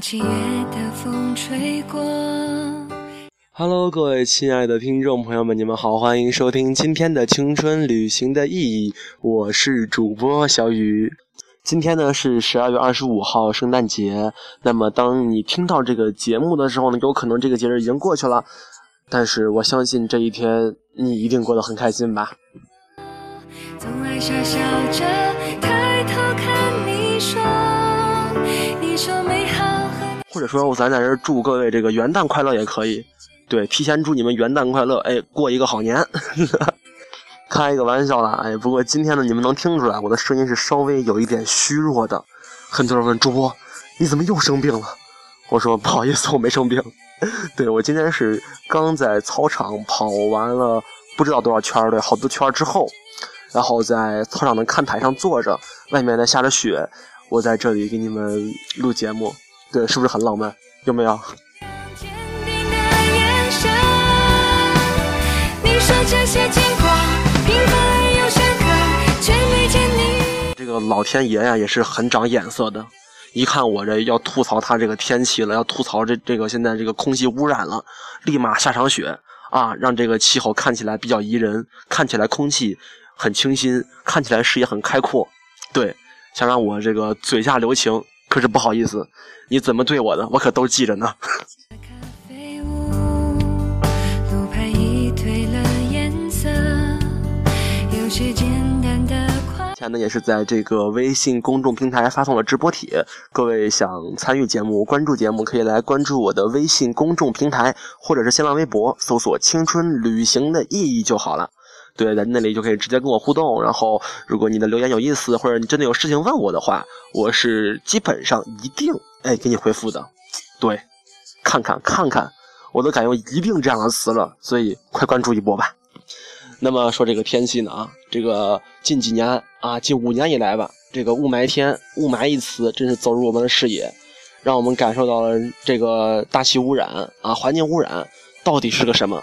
七月的风吹过。Hello，各位亲爱的听众朋友们，你们好，欢迎收听今天的青春旅行的意义，我是主播小雨。今天呢是十二月二十五号，圣诞节。那么当你听到这个节目的时候呢，有可能这个节日已经过去了，但是我相信这一天你一定过得很开心吧。总爱傻笑着抬头看你说，你说美好或者说，咱在这祝各位这个元旦快乐也可以。对，提前祝你们元旦快乐，哎，过一个好年。开一个玩笑啦，哎，不过今天呢，你们能听出来我的声音是稍微有一点虚弱的。很多人问主播，你怎么又生病了？我说不好意思，我没生病。对我今天是刚在操场跑完了不知道多少圈儿，对，好多圈儿之后，然后在操场的看台上坐着，外面在下着雪，我在这里给你们录节目，对，是不是很浪漫？有没有？这些经过平凡而又深刻，却没见你。这个老天爷呀，也是很长眼色的。一看我这要吐槽他这个天气了，要吐槽这这个现在这个空气污染了，立马下场雪啊，让这个气候看起来比较宜人，看起来空气很清新，看起来视野很开阔。对，想让我这个嘴下留情，可是不好意思，你怎么对我的，我可都记着呢。咖啡屋，路牌已褪了颜色，有些简单的快。前呢也是在这个微信公众平台发送了直播帖，各位想参与节目、关注节目，可以来关注我的微信公众平台或者是新浪微博，搜索“青春旅行的意义”就好了。对，在那里就可以直接跟我互动。然后，如果你的留言有意思，或者你真的有事情问我的话，我是基本上一定哎给你回复的。对，看看看看，我都敢用“一定”这样的词了，所以快关注一波吧。那么说这个天气呢啊，这个近几年啊，近五年以来吧，这个雾霾天，雾霾一词真是走入我们的视野，让我们感受到了这个大气污染啊，环境污染到底是个什么。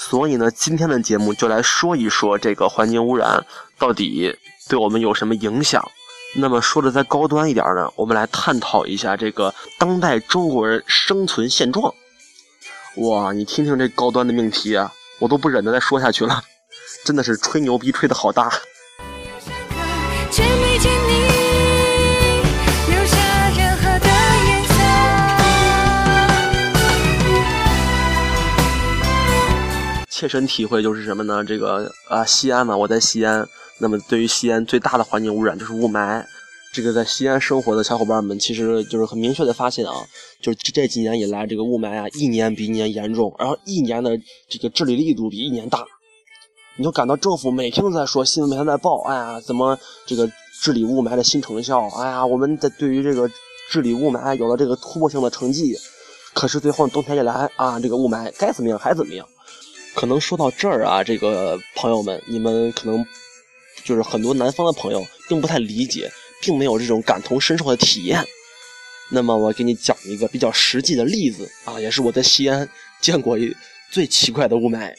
所以呢，今天的节目就来说一说这个环境污染到底对我们有什么影响。那么说的再高端一点呢，我们来探讨一下这个当代中国人生存现状。哇，你听听这高端的命题啊，我都不忍得再说下去了。真的是吹牛逼吹的好大。切身体会就是什么呢？这个啊，西安嘛，我在西安。那么对于西安最大的环境污染就是雾霾。这个在西安生活的小伙伴们，其实就是很明确的发现啊，就是这几年以来，这个雾霾啊，一年比一年严重，然后一年的这个治理力度比一年大。你就感到政府每天都在说，新闻每天在报，哎呀，怎么这个治理雾霾的新成效？哎呀，我们在对于这个治理雾霾有了这个突破性的成绩。可是最后冬天一来啊，这个雾霾该怎么样还怎么样。可能说到这儿啊，这个朋友们，你们可能就是很多南方的朋友并不太理解，并没有这种感同身受的体验。那么我给你讲一个比较实际的例子啊，也是我在西安见过一最奇怪的雾霾。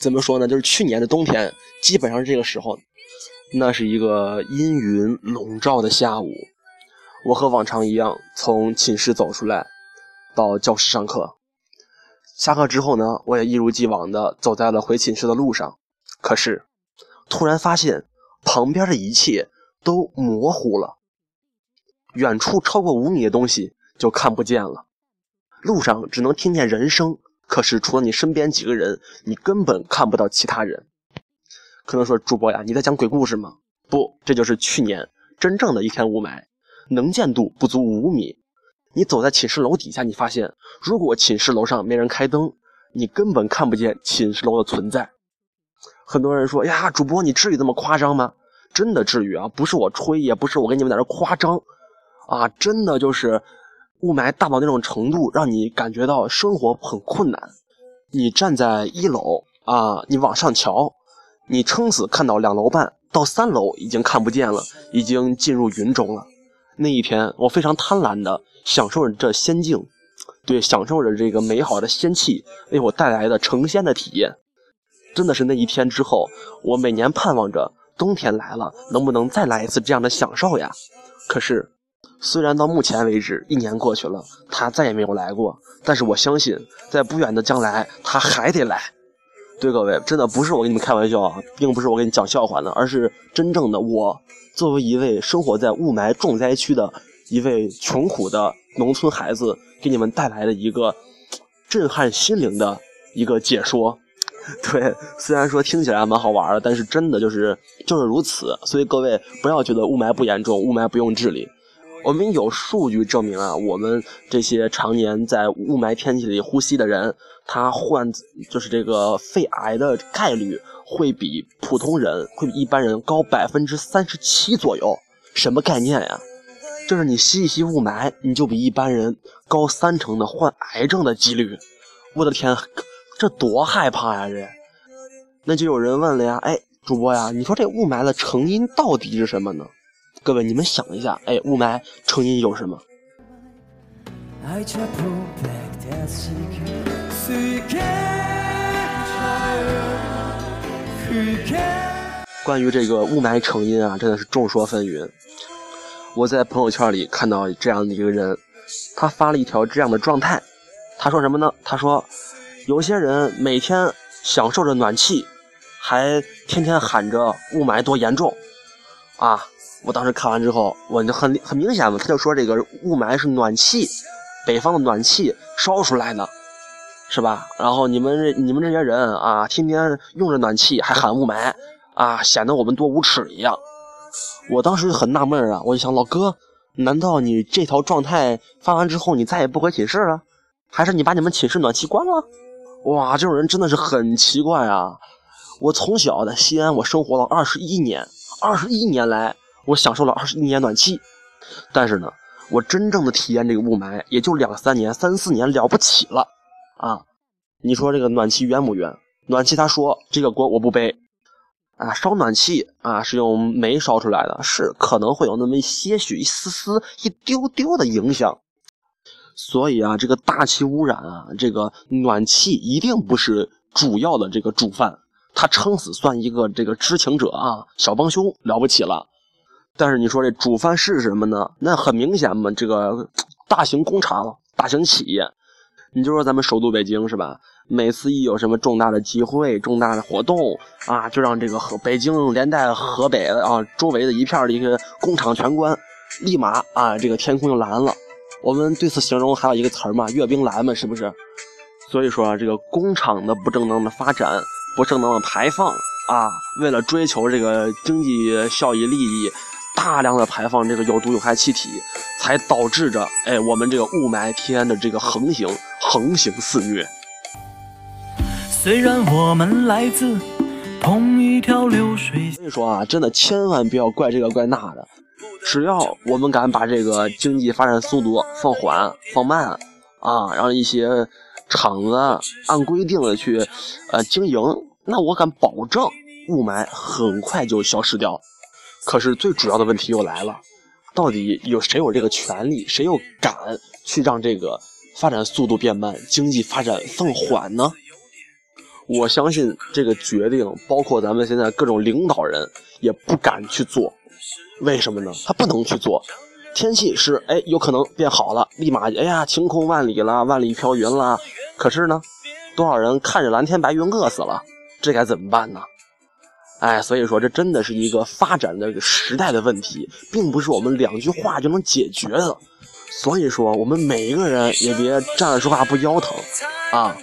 怎么说呢？就是去年的冬天，基本上这个时候，那是一个阴云笼罩的下午。我和往常一样，从寝室走出来，到教室上课。下课之后呢，我也一如既往的走在了回寝室的路上。可是，突然发现旁边的一切都模糊了，远处超过五米的东西就看不见了，路上只能听见人声。可是除了你身边几个人，你根本看不到其他人。可能说主播呀，你在讲鬼故事吗？不，这就是去年真正的一天雾霾，能见度不足五米。你走在寝室楼底下，你发现如果寝室楼上没人开灯，你根本看不见寝室楼的存在。很多人说呀，主播你至于这么夸张吗？真的至于啊，不是我吹，也不是我跟你们在这夸张，啊，真的就是。雾霾大到那种程度，让你感觉到生活很困难。你站在一楼啊，你往上瞧，你撑死看到两楼半到三楼已经看不见了，已经进入云中了。那一天，我非常贪婪的享受着这仙境，对，享受着这个美好的仙气为我带来的成仙的体验。真的是那一天之后，我每年盼望着冬天来了，能不能再来一次这样的享受呀？可是。虽然到目前为止一年过去了，他再也没有来过，但是我相信在不远的将来他还得来。对各位，真的不是我跟你们开玩笑啊，并不是我跟你讲笑话呢，而是真正的我作为一位生活在雾霾重灾区的一位穷苦的农村孩子，给你们带来的一个震撼心灵的一个解说。对，虽然说听起来蛮好玩的，但是真的就是就是如此。所以各位不要觉得雾霾不严重，雾霾不用治理。我们有数据证明啊，我们这些常年在雾霾天气里呼吸的人，他患就是这个肺癌的概率会比普通人会比一般人高百分之三十七左右。什么概念呀？就是你吸一吸雾霾，你就比一般人高三成的患癌症的几率。我的天，这多害怕呀！这，那就有人问了呀，哎，主播呀，你说这雾霾的成因到底是什么呢？各位，你们想一下，哎，雾霾成因有什么？关于这个雾霾成因啊，真的是众说纷纭。我在朋友圈里看到这样的一个人，他发了一条这样的状态，他说什么呢？他说，有些人每天享受着暖气，还天天喊着雾霾多严重，啊。我当时看完之后，我就很很明显嘛，他就说这个雾霾是暖气，北方的暖气烧出来的，是吧？然后你们这你们这些人啊，天天用着暖气还喊雾霾，啊，显得我们多无耻一样。我当时就很纳闷啊，我就想，老哥，难道你这条状态发完之后，你再也不回寝室了？还是你把你们寝室暖气关了？哇，这种人真的是很奇怪啊！我从小在西安，我生活了二十一年，二十一年来。我享受了二十一年暖气，但是呢，我真正的体验这个雾霾也就两三年、三四年了不起了啊！你说这个暖气冤不冤？暖气他说这个锅我不背啊，烧暖气啊是用煤烧出来的，是可能会有那么些许、一丝丝、一丢丢的影响。所以啊，这个大气污染啊，这个暖气一定不是主要的这个主犯，他撑死算一个这个知情者啊，小帮凶了不起了。但是你说这主犯是什么呢？那很明显嘛，这个大型工厂、大型企业，你就说咱们首都北京是吧？每次一有什么重大的集会、重大的活动啊，就让这个河北京连带河北啊周围的一片的一个工厂全关，立马啊这个天空就蓝了。我们对此形容还有一个词儿嘛，阅兵蓝嘛，是不是？所以说啊这个工厂的不正当的发展、不正当的排放啊，为了追求这个经济效益利益。大量的排放这个有毒有害气体，才导致着哎我们这个雾霾天的这个横行横行肆虐。虽然我们来自同一条流水，所以说啊，真的千万不要怪这个怪那的，只要我们敢把这个经济发展速度放缓放慢啊，让一些厂子按规定的去呃经营，那我敢保证雾霾很快就消失掉。可是最主要的问题又来了，到底有谁有这个权利，谁又敢去让这个发展速度变慢，经济发展放缓呢？我相信这个决定，包括咱们现在各种领导人也不敢去做。为什么呢？他不能去做。天气是哎有可能变好了，立马哎呀晴空万里了，万里飘云了。可是呢，多少人看着蓝天白云饿死了，这该怎么办呢？哎，所以说这真的是一个发展的时代的问题，并不是我们两句话就能解决的。所以说，我们每一个人也别站着说话不腰疼啊！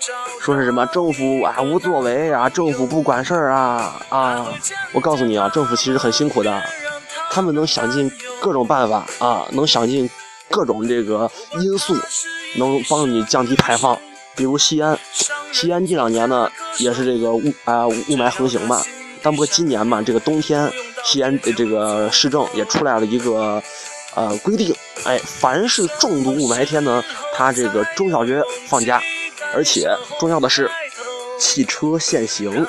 说是什么政府啊无作为啊，政府不管事儿啊啊！我告诉你啊，政府其实很辛苦的，他们能想尽各种办法啊，能想尽各种这个因素，能帮你降低排放。比如西安，西安这两年呢也是这个雾啊雾霾横行嘛。但不今年嘛，这个冬天，西安这个市政也出来了一个呃规定，哎，凡是重度雾霾天呢，它这个中小学放假，而且重要的是，汽车限行，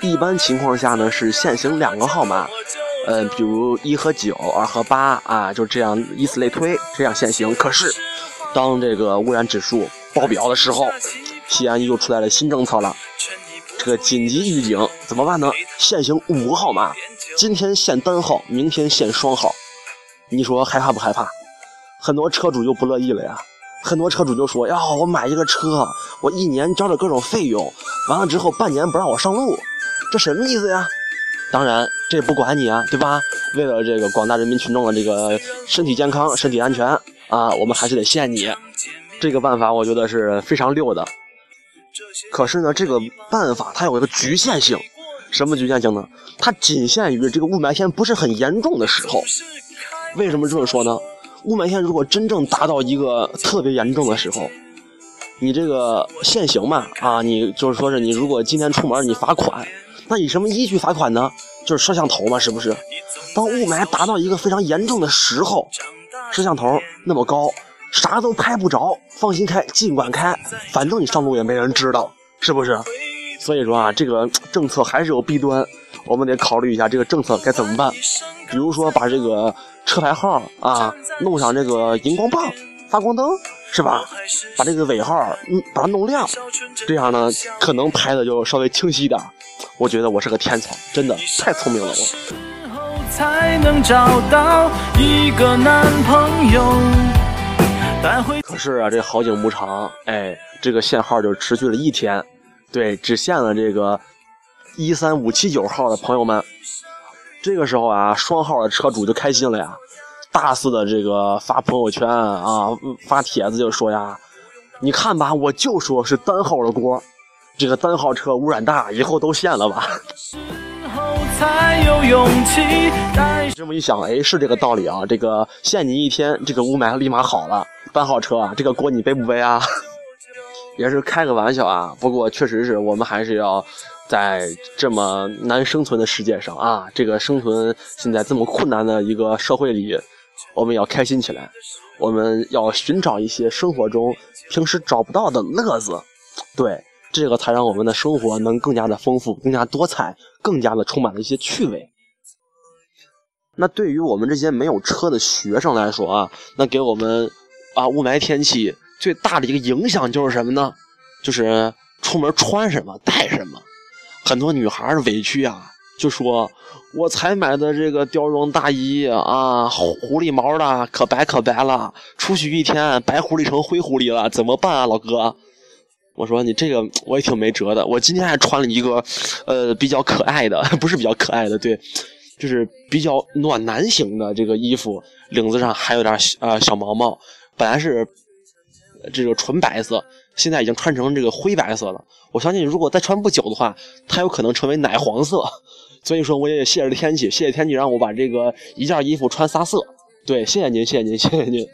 一般情况下呢是限行两个号码，呃，比如一和九，二和八啊，就这样以此类推，这样限行。可是，当这个污染指数爆表的时候，西安又出来了新政策了。这个紧急预警怎么办呢？限行五个号码，今天限单号，明天限双号。你说害怕不害怕？很多车主就不乐意了呀。很多车主就说：“呀，我买一个车，我一年交着各种费用，完了之后半年不让我上路，这什么意思呀？”当然，这也不管你啊，对吧？为了这个广大人民群众的这个身体健康、身体安全啊，我们还是得限你。这个办法我觉得是非常溜的。可是呢，这个办法它有一个局限性，什么局限性呢？它仅限于这个雾霾天不是很严重的时候。为什么这么说呢？雾霾天如果真正达到一个特别严重的时候，你这个限行嘛啊，你就是说是你如果今天出门你罚款，那以什么依据罚款呢？就是摄像头嘛，是不是？当雾霾达到一个非常严重的时候，摄像头那么高，啥都拍不着，放心开，尽管开，反正你上路也没人知道，是不是？所以说啊，这个政策还是有弊端，我们得考虑一下这个政策该怎么办。比如说把这个。车牌号啊，弄上这个荧光棒、发光灯，是吧？把这个尾号，嗯，把它弄亮，这样呢，可能拍的就稍微清晰点。我觉得我是个天才，真的太聪明了我。可是啊，这好景不长，哎，这个限号就持续了一天，对，只限了这个一三五七九号的朋友们。这个时候啊，双号的车主就开心了呀，大肆的这个发朋友圈啊，发帖子就说呀，你看吧，我就说是单号的锅，这个单号车污染大，以后都限了吧。这么一想，哎，是这个道理啊，这个限你一天，这个雾霾立马好了。单号车啊，这个锅你背不背啊？也是开个玩笑啊，不过确实是我们还是要。在这么难生存的世界上啊，这个生存现在这么困难的一个社会里，我们要开心起来，我们要寻找一些生活中平时找不到的乐子，对，这个才让我们的生活能更加的丰富、更加多彩、更加的充满了一些趣味。那对于我们这些没有车的学生来说啊，那给我们啊雾霾天气最大的一个影响就是什么呢？就是出门穿什么带什么。很多女孩委屈啊，就说：“我才买的这个貂绒大衣啊，狐狸毛的，可白可白了，出去一天白狐狸成灰狐狸了，怎么办啊，老哥？”我说：“你这个我也挺没辙的，我今天还穿了一个，呃，比较可爱的，不是比较可爱的，对，就是比较暖男型的这个衣服，领子上还有点呃小毛毛，本来是这个纯白色。”现在已经穿成这个灰白色了，我相信如果再穿不久的话，它有可能成为奶黄色。所以说，我也谢谢天气，谢谢天气让我把这个一件衣服穿仨色。对，谢谢您，谢谢您，谢谢您。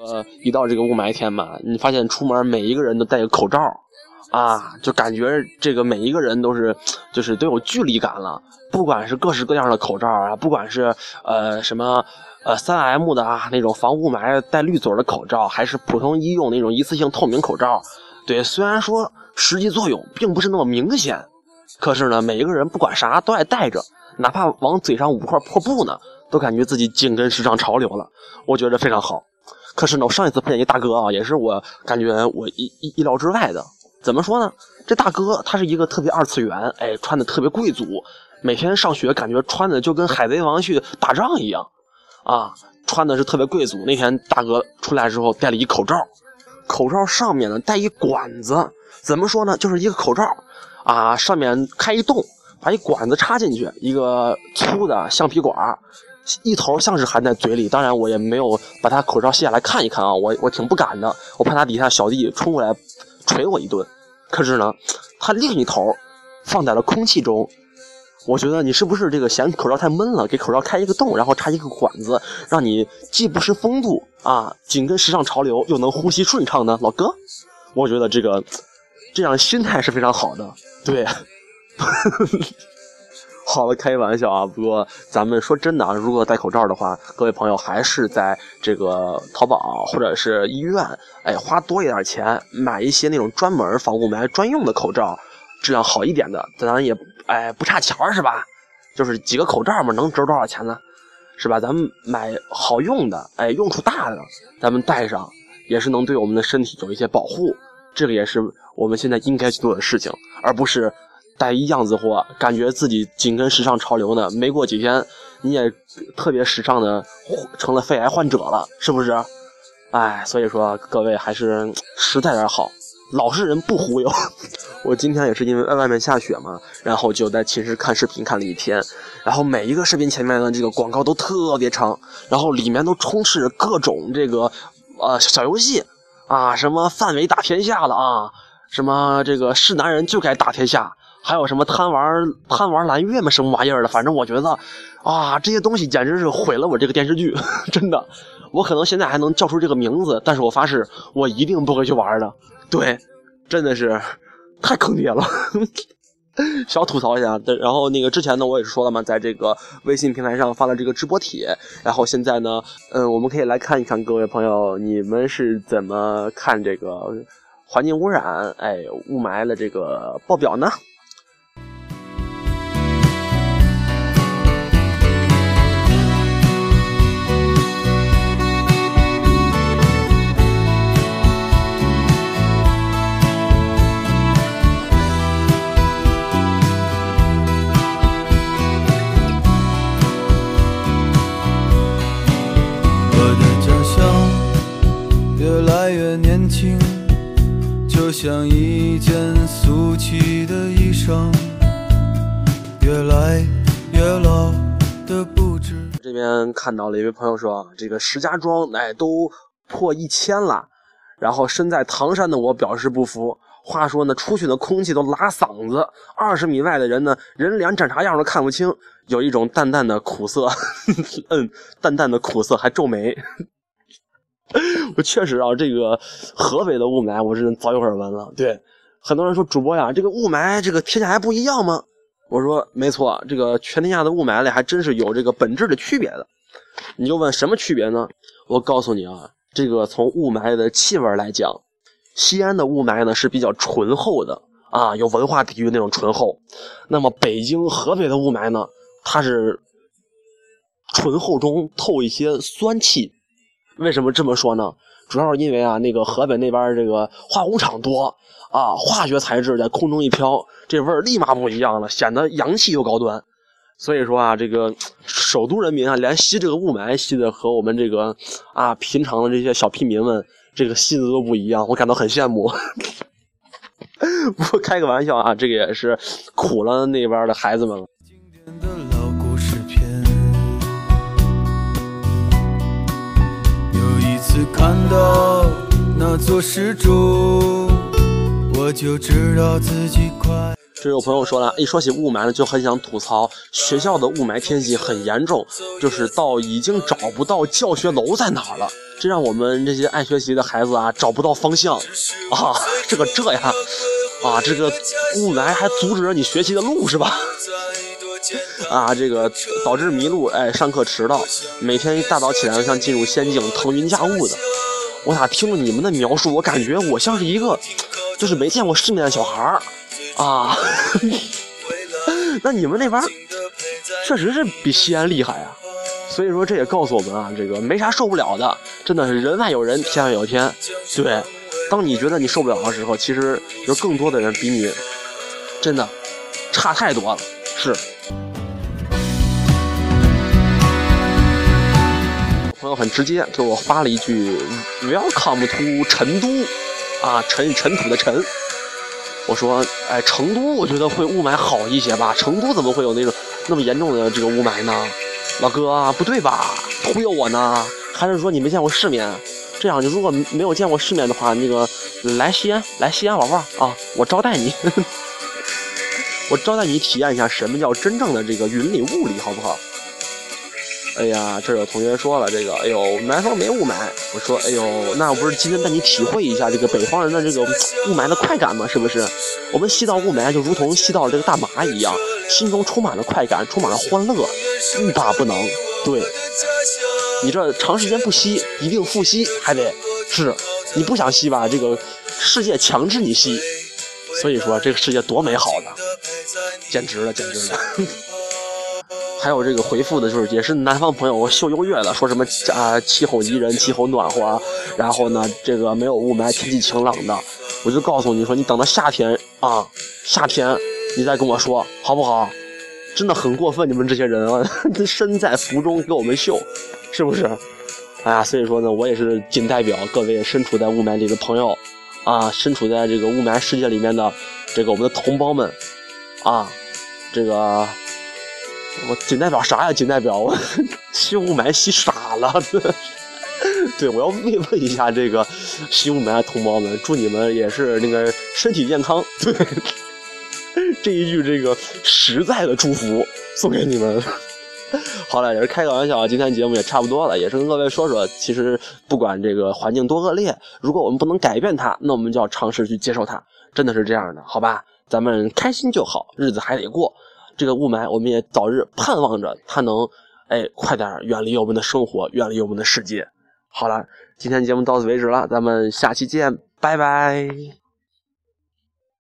呃，一到这个雾霾天嘛，你发现出门每一个人都戴个口罩。啊，就感觉这个每一个人都是，就是都有距离感了。不管是各式各样的口罩啊，不管是呃什么呃三 M 的啊那种防雾霾带滤嘴的口罩，还是普通医用那种一次性透明口罩，对，虽然说实际作用并不是那么明显，可是呢，每一个人不管啥都爱戴着，哪怕往嘴上捂块破布呢，都感觉自己紧跟时尚潮流了。我觉得非常好。可是呢，我上一次碰见一大哥啊，也是我感觉我意意意料之外的。怎么说呢？这大哥他是一个特别二次元，哎，穿的特别贵族，每天上学感觉穿的就跟海贼王去打仗一样，啊，穿的是特别贵族。那天大哥出来之后戴了一口罩，口罩上面呢带一管子，怎么说呢？就是一个口罩，啊，上面开一洞，把一管子插进去，一个粗的橡皮管，一头像是含在嘴里。当然我也没有把他口罩卸下来看一看啊，我我挺不敢的，我怕他底下小弟冲过来。捶我一顿，可是呢，他另一头放在了空气中。我觉得你是不是这个嫌口罩太闷了，给口罩开一个洞，然后插一个管子，让你既不失风度啊，紧跟时尚潮流，又能呼吸顺畅呢？老哥，我觉得这个这样心态是非常好的，对。好了，开玩笑啊！不过咱们说真的啊，如果戴口罩的话，各位朋友还是在这个淘宝或者是医院，哎，花多一点钱买一些那种专门防雾霾专用的口罩，质量好一点的，咱也哎不差钱是吧？就是几个口罩嘛，能值多少钱呢？是吧？咱们买好用的，哎，用处大的，咱们戴上也是能对我们的身体有一些保护。这个也是我们现在应该去做的事情，而不是。带一样子货，感觉自己紧跟时尚潮流呢。没过几天，你也特别时尚的成了肺癌患者了，是不是？哎，所以说各位还是实在点好，老实人不忽悠。我今天也是因为外面下雪嘛，然后就在寝室看视频看了一天，然后每一个视频前面的这个广告都特别长，然后里面都充斥着各种这个呃小游戏啊，什么范围打天下了啊，什么这个是男人就该打天下。还有什么贪玩贪玩蓝月吗？什么玩意儿的？反正我觉得，啊，这些东西简直是毁了我这个电视剧，真的。我可能现在还能叫出这个名字，但是我发誓，我一定不会去玩的。对，真的是太坑爹了。小吐槽一下，然后那个之前呢，我也是说了嘛，在这个微信平台上发了这个直播帖，然后现在呢，嗯，我们可以来看一看各位朋友，你们是怎么看这个环境污染、哎雾霾的这个报表呢？就像一件俗气的衣裳，越来越老的不知。这边看到了一位朋友说，这个石家庄哎都破一千了，然后身在唐山的我表示不服。话说呢，出去的空气都拉嗓子，二十米外的人呢，人脸长啥样都看不清，有一种淡淡的苦涩，嗯，淡淡的苦涩还皱眉。我确实啊，这个合肥的雾霾我是早有耳闻了。对，很多人说主播呀，这个雾霾这个天下还不一样吗？我说没错，这个全天下的雾霾里还真是有这个本质的区别的。你就问什么区别呢？我告诉你啊，这个从雾霾的气味来讲，西安的雾霾呢是比较醇厚的啊，有文化底蕴那种醇厚。那么北京、河北的雾霾呢，它是醇厚中透一些酸气。为什么这么说呢？主要是因为啊，那个河北那边这个化工厂多啊，化学材质在空中一飘，这味儿立马不一样了，显得洋气又高端。所以说啊，这个首都人民啊，连吸这个雾霾吸的和我们这个啊平常的这些小屁民们这个吸的都不一样，我感到很羡慕。不过开个玩笑啊，这个也是苦了那边的孩子们了。看到那座石柱，我就知道自己快。这有朋友说了，一说起雾霾呢，就很想吐槽学校的雾霾天气很严重，就是到已经找不到教学楼在哪了，这让我们这些爱学习的孩子啊找不到方向啊，这个这呀，啊这个雾霾还阻止了你学习的路是吧？啊，这个导致迷路，哎，上课迟到，每天一大早起来像进入仙境，腾云驾雾的。我咋听了你们的描述，我感觉我像是一个，就是没见过世面的小孩儿啊。那你们那边确实是比西安厉害啊。所以说这也告诉我们啊，这个没啥受不了的，真的是人外有人，天外有天。对，当你觉得你受不了的时候，其实有更多的人比你真的差太多了。是。朋友很直接给我发了一句 “Welcome to 成都”，啊，尘尘土的尘。我说，哎，成都我觉得会雾霾好一些吧？成都怎么会有那种那么严重的这个雾霾呢？老哥，不对吧？忽悠我呢？还是说你没见过世面？这样，你如果没有见过世面的话，那个来西安，来西安玩玩啊，我招待你，我招待你体验一下什么叫真正的这个云里雾里，好不好？哎呀，这有同学说了，这个，哎呦，南方没雾霾。我说，哎呦，那我不是今天带你体会一下这个北方人的这个雾霾的快感吗？是不是？我们吸到雾霾，就如同吸到了这个大麻一样，心中充满了快感，充满了欢乐，欲罢不能。对，你这长时间不吸，一定复吸，还得是，你不想吸吧？这个世界强制你吸，所以说这个世界多美好的，简直了，简直了。还有这个回复的，就是也是南方朋友秀优越的，说什么啊气候宜人，气候暖和，然后呢这个没有雾霾，天气晴朗的。我就告诉你说，你等到夏天啊，夏天你再跟我说好不好？真的很过分，你们这些人啊，身在福中给我们秀，是不是？哎呀，所以说呢，我也是仅代表各位身处在雾霾里的朋友，啊，身处在这个雾霾世界里面的这个我们的同胞们，啊，这个我仅代表啥呀？仅代表我 吸雾霾吸傻了。对，我要慰问一下这个吸雾霾的同胞们，祝你们也是那个身体健康。对，这一句这个实在的祝福送给你们。好了，也是开个玩笑啊，今天节目也差不多了，也是跟各位说说，其实不管这个环境多恶劣，如果我们不能改变它，那我们就要尝试去接受它，真的是这样的，好吧？咱们开心就好，日子还得过。这个雾霾，我们也早日盼望着它能，哎，快点远离我们的生活，远离我们的世界。好了，今天节目到此为止了，咱们下期见，拜拜。